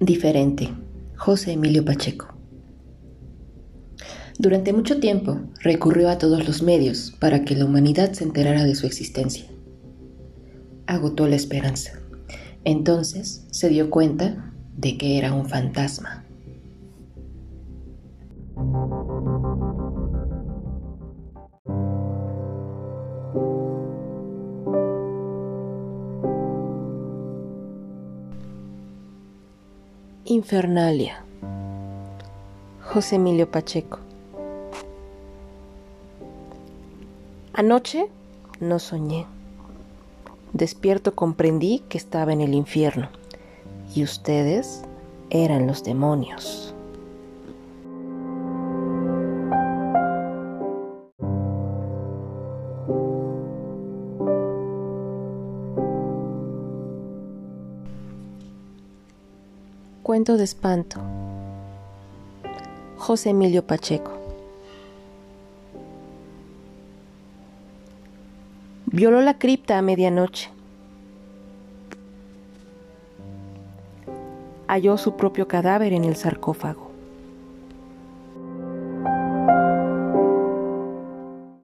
Diferente. José Emilio Pacheco. Durante mucho tiempo recurrió a todos los medios para que la humanidad se enterara de su existencia. Agotó la esperanza. Entonces se dio cuenta de que era un fantasma. Infernalia. José Emilio Pacheco. Anoche no soñé. Despierto comprendí que estaba en el infierno y ustedes eran los demonios. Cuento de espanto. José Emilio Pacheco. Violó la cripta a medianoche. Halló su propio cadáver en el sarcófago.